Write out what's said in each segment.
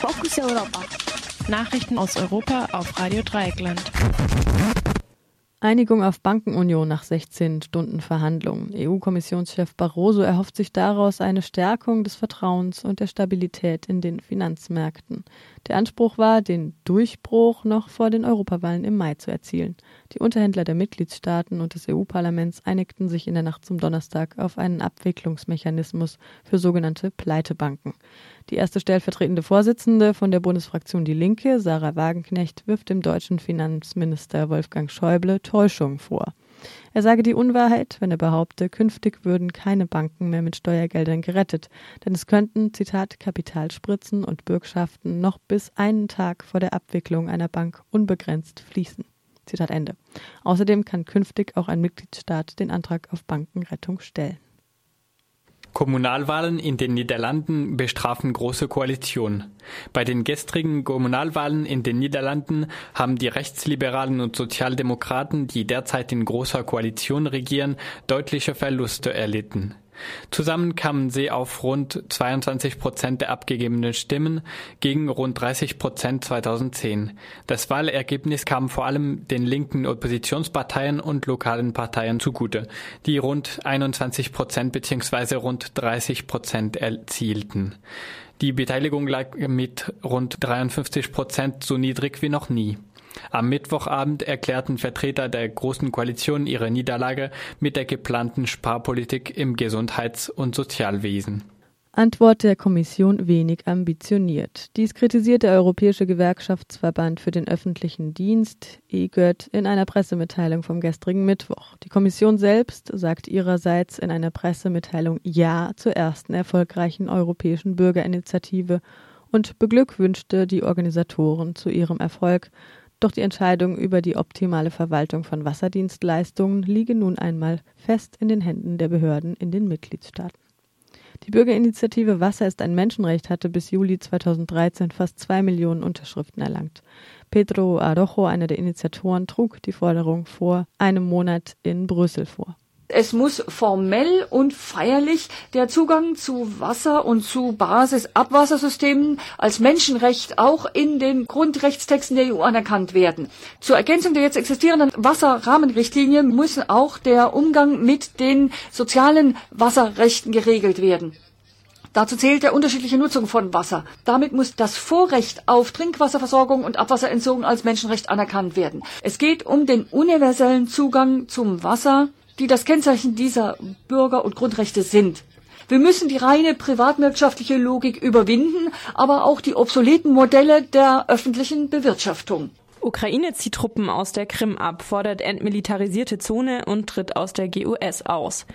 Fokus Europa. Nachrichten aus Europa auf Radio Dreieckland. Einigung auf Bankenunion nach 16 Stunden Verhandlungen. EU-Kommissionschef Barroso erhofft sich daraus eine Stärkung des Vertrauens und der Stabilität in den Finanzmärkten. Der Anspruch war, den Durchbruch noch vor den Europawahlen im Mai zu erzielen. Die Unterhändler der Mitgliedstaaten und des EU-Parlaments einigten sich in der Nacht zum Donnerstag auf einen Abwicklungsmechanismus für sogenannte Pleitebanken. Die erste stellvertretende Vorsitzende von der Bundesfraktion Die Linke, Sarah Wagenknecht, wirft dem deutschen Finanzminister Wolfgang Schäuble Täuschung vor. Er sage die Unwahrheit, wenn er behaupte, künftig würden keine Banken mehr mit Steuergeldern gerettet, denn es könnten, Zitat, Kapitalspritzen und Bürgschaften noch bis einen Tag vor der Abwicklung einer Bank unbegrenzt fließen. Zitat Ende. Außerdem kann künftig auch ein Mitgliedstaat den Antrag auf Bankenrettung stellen. Kommunalwahlen in den Niederlanden bestrafen große Koalitionen. Bei den gestrigen Kommunalwahlen in den Niederlanden haben die Rechtsliberalen und Sozialdemokraten, die derzeit in großer Koalition regieren, deutliche Verluste erlitten. Zusammen kamen sie auf rund 22 Prozent der abgegebenen Stimmen gegen rund 30 Prozent 2010. Das Wahlergebnis kam vor allem den linken Oppositionsparteien und lokalen Parteien zugute, die rund 21 Prozent bzw. rund 30 Prozent erzielten. Die Beteiligung lag mit rund 53 Prozent so niedrig wie noch nie. Am Mittwochabend erklärten Vertreter der Großen Koalition ihre Niederlage mit der geplanten Sparpolitik im Gesundheits- und Sozialwesen. Antwort der Kommission wenig ambitioniert. Dies kritisiert der Europäische Gewerkschaftsverband für den öffentlichen Dienst, EGÖT, in einer Pressemitteilung vom gestrigen Mittwoch. Die Kommission selbst sagt ihrerseits in einer Pressemitteilung Ja zur ersten erfolgreichen europäischen Bürgerinitiative und beglückwünschte die Organisatoren zu ihrem Erfolg, doch die Entscheidung über die optimale Verwaltung von Wasserdienstleistungen liege nun einmal fest in den Händen der Behörden in den Mitgliedstaaten. Die Bürgerinitiative Wasser ist ein Menschenrecht hatte bis Juli 2013 fast zwei Millionen Unterschriften erlangt. Pedro Arojo, einer der Initiatoren, trug die Forderung vor einem Monat in Brüssel vor. Es muss formell und feierlich der Zugang zu Wasser und zu Basisabwassersystemen als Menschenrecht auch in den Grundrechtstexten der EU anerkannt werden. Zur Ergänzung der jetzt existierenden Wasserrahmenrichtlinie muss auch der Umgang mit den sozialen Wasserrechten geregelt werden. Dazu zählt der unterschiedliche Nutzung von Wasser. Damit muss das Vorrecht auf Trinkwasserversorgung und Abwasserentsorgung als Menschenrecht anerkannt werden. Es geht um den universellen Zugang zum Wasser die das Kennzeichen dieser Bürger- und Grundrechte sind. Wir müssen die reine privatwirtschaftliche Logik überwinden, aber auch die obsoleten Modelle der öffentlichen Bewirtschaftung. Ukraine zieht Truppen aus der Krim ab, fordert entmilitarisierte Zone und tritt aus der GUS aus.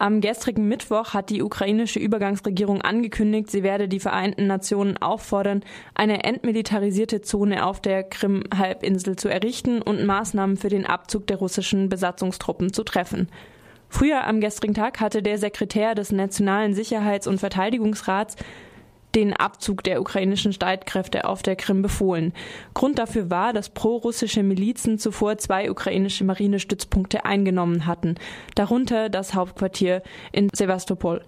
Am gestrigen Mittwoch hat die ukrainische Übergangsregierung angekündigt, sie werde die Vereinten Nationen auffordern, eine entmilitarisierte Zone auf der Krim-Halbinsel zu errichten und Maßnahmen für den Abzug der russischen Besatzungstruppen zu treffen. Früher am gestrigen Tag hatte der Sekretär des Nationalen Sicherheits- und Verteidigungsrats den Abzug der ukrainischen Streitkräfte auf der Krim befohlen. Grund dafür war, dass prorussische Milizen zuvor zwei ukrainische Marinestützpunkte eingenommen hatten, darunter das Hauptquartier in Sevastopol.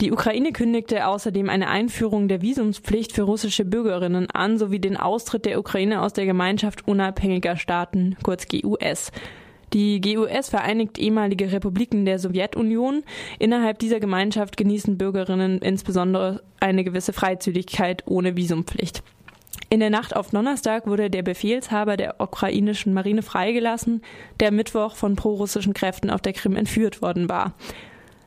Die Ukraine kündigte außerdem eine Einführung der Visumspflicht für russische Bürgerinnen an, sowie den Austritt der Ukraine aus der Gemeinschaft unabhängiger Staaten, kurz GUS. Die GUS vereinigt ehemalige Republiken der Sowjetunion. Innerhalb dieser Gemeinschaft genießen Bürgerinnen insbesondere eine gewisse Freizügigkeit ohne Visumpflicht. In der Nacht auf Donnerstag wurde der Befehlshaber der ukrainischen Marine freigelassen, der Mittwoch von prorussischen Kräften auf der Krim entführt worden war.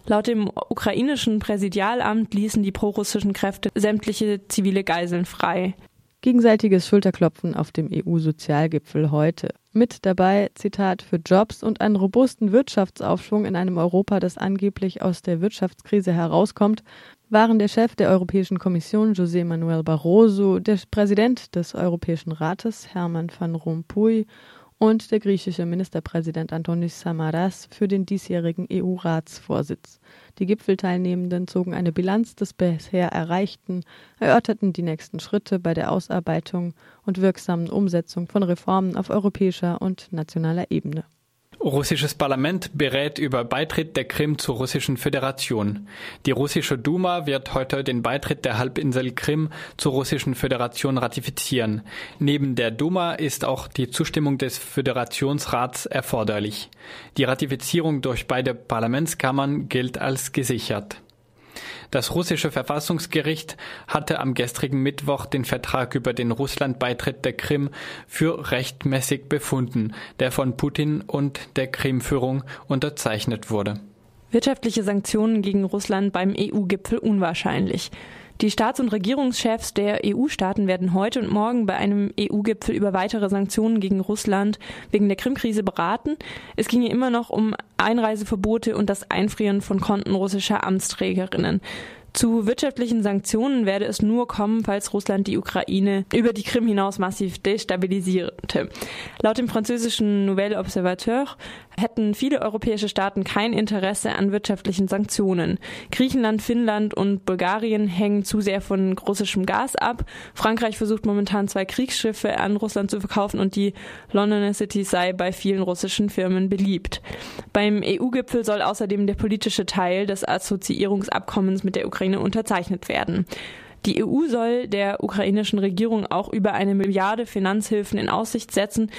Laut dem ukrainischen Präsidialamt ließen die prorussischen Kräfte sämtliche zivile Geiseln frei. Gegenseitiges Schulterklopfen auf dem EU-Sozialgipfel heute. Mit dabei, Zitat, für Jobs und einen robusten Wirtschaftsaufschwung in einem Europa, das angeblich aus der Wirtschaftskrise herauskommt, waren der Chef der Europäischen Kommission José Manuel Barroso, der Präsident des Europäischen Rates Hermann van Rompuy und der griechische Ministerpräsident Antonis Samaras für den diesjährigen EU-Ratsvorsitz. Die Gipfelteilnehmenden zogen eine Bilanz des bisher Erreichten, erörterten die nächsten Schritte bei der Ausarbeitung und wirksamen Umsetzung von Reformen auf europäischer und nationaler Ebene. Russisches Parlament berät über Beitritt der Krim zur Russischen Föderation. Die russische Duma wird heute den Beitritt der Halbinsel Krim zur Russischen Föderation ratifizieren. Neben der Duma ist auch die Zustimmung des Föderationsrats erforderlich. Die Ratifizierung durch beide Parlamentskammern gilt als gesichert. Das russische Verfassungsgericht hatte am gestrigen Mittwoch den Vertrag über den Russlandbeitritt der Krim für rechtmäßig befunden, der von Putin und der Krimführung unterzeichnet wurde. Wirtschaftliche Sanktionen gegen Russland beim EU-Gipfel unwahrscheinlich. Die Staats- und Regierungschefs der EU-Staaten werden heute und morgen bei einem EU-Gipfel über weitere Sanktionen gegen Russland wegen der Krim-Krise beraten. Es ginge immer noch um Einreiseverbote und das Einfrieren von Konten russischer Amtsträgerinnen. Zu wirtschaftlichen Sanktionen werde es nur kommen, falls Russland die Ukraine über die Krim hinaus massiv destabilisierte. Laut dem französischen Nouvel Observateur hätten viele europäische Staaten kein Interesse an wirtschaftlichen Sanktionen. Griechenland, Finnland und Bulgarien hängen zu sehr von russischem Gas ab. Frankreich versucht momentan zwei Kriegsschiffe an Russland zu verkaufen und die Londoner City sei bei vielen russischen Firmen beliebt. Beim EU-Gipfel soll außerdem der politische Teil des Assoziierungsabkommens mit der Ukraine Ukraine unterzeichnet werden. Die EU soll der ukrainischen Regierung auch über eine Milliarde Finanzhilfen in Aussicht setzen,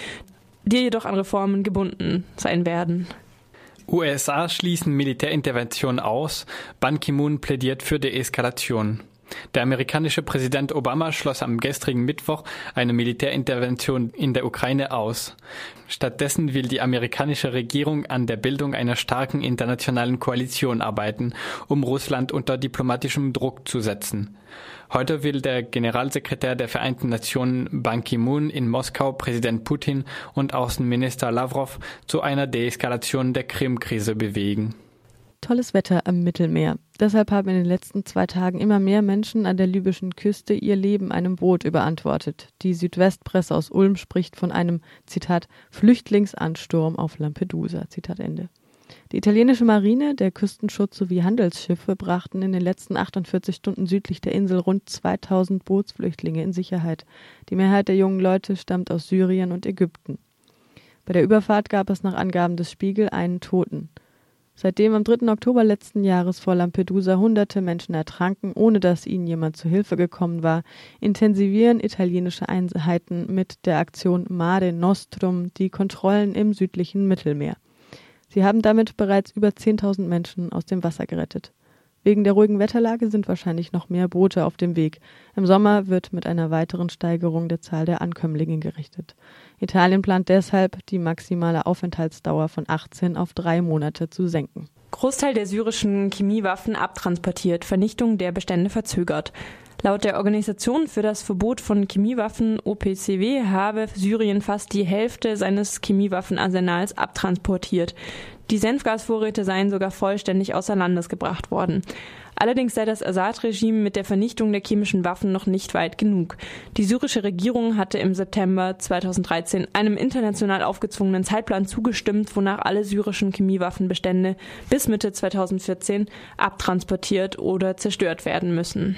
die jedoch an Reformen gebunden sein werden. USA schließen Militärintervention aus. Ban Ki-moon plädiert für Deeskalation. Der amerikanische Präsident Obama schloss am gestrigen Mittwoch eine Militärintervention in der Ukraine aus. Stattdessen will die amerikanische Regierung an der Bildung einer starken internationalen Koalition arbeiten, um Russland unter diplomatischem Druck zu setzen. Heute will der Generalsekretär der Vereinten Nationen Ban Ki-moon in Moskau Präsident Putin und Außenminister Lavrov zu einer Deeskalation der Krim-Krise bewegen. Tolles Wetter am Mittelmeer. Deshalb haben in den letzten zwei Tagen immer mehr Menschen an der libyschen Küste ihr Leben einem Boot überantwortet. Die Südwestpresse aus Ulm spricht von einem, Zitat, Flüchtlingsansturm auf Lampedusa, Zitat Ende. Die italienische Marine, der Küstenschutz sowie Handelsschiffe brachten in den letzten 48 Stunden südlich der Insel rund 2000 Bootsflüchtlinge in Sicherheit. Die Mehrheit der jungen Leute stammt aus Syrien und Ägypten. Bei der Überfahrt gab es nach Angaben des Spiegel einen Toten. Seitdem am 3. Oktober letzten Jahres vor Lampedusa hunderte Menschen ertranken, ohne dass ihnen jemand zu Hilfe gekommen war, intensivieren italienische Einheiten mit der Aktion Mare Nostrum die Kontrollen im südlichen Mittelmeer. Sie haben damit bereits über 10.000 Menschen aus dem Wasser gerettet. Wegen der ruhigen Wetterlage sind wahrscheinlich noch mehr Boote auf dem Weg. Im Sommer wird mit einer weiteren Steigerung der Zahl der Ankömmlinge gerichtet. Italien plant deshalb, die maximale Aufenthaltsdauer von 18 auf drei Monate zu senken. Großteil der syrischen Chemiewaffen abtransportiert, Vernichtung der Bestände verzögert. Laut der Organisation für das Verbot von Chemiewaffen OPCW habe Syrien fast die Hälfte seines Chemiewaffenarsenals abtransportiert. Die Senfgasvorräte seien sogar vollständig außer Landes gebracht worden. Allerdings sei das Assad-Regime mit der Vernichtung der chemischen Waffen noch nicht weit genug. Die syrische Regierung hatte im September 2013 einem international aufgezwungenen Zeitplan zugestimmt, wonach alle syrischen Chemiewaffenbestände bis Mitte 2014 abtransportiert oder zerstört werden müssen.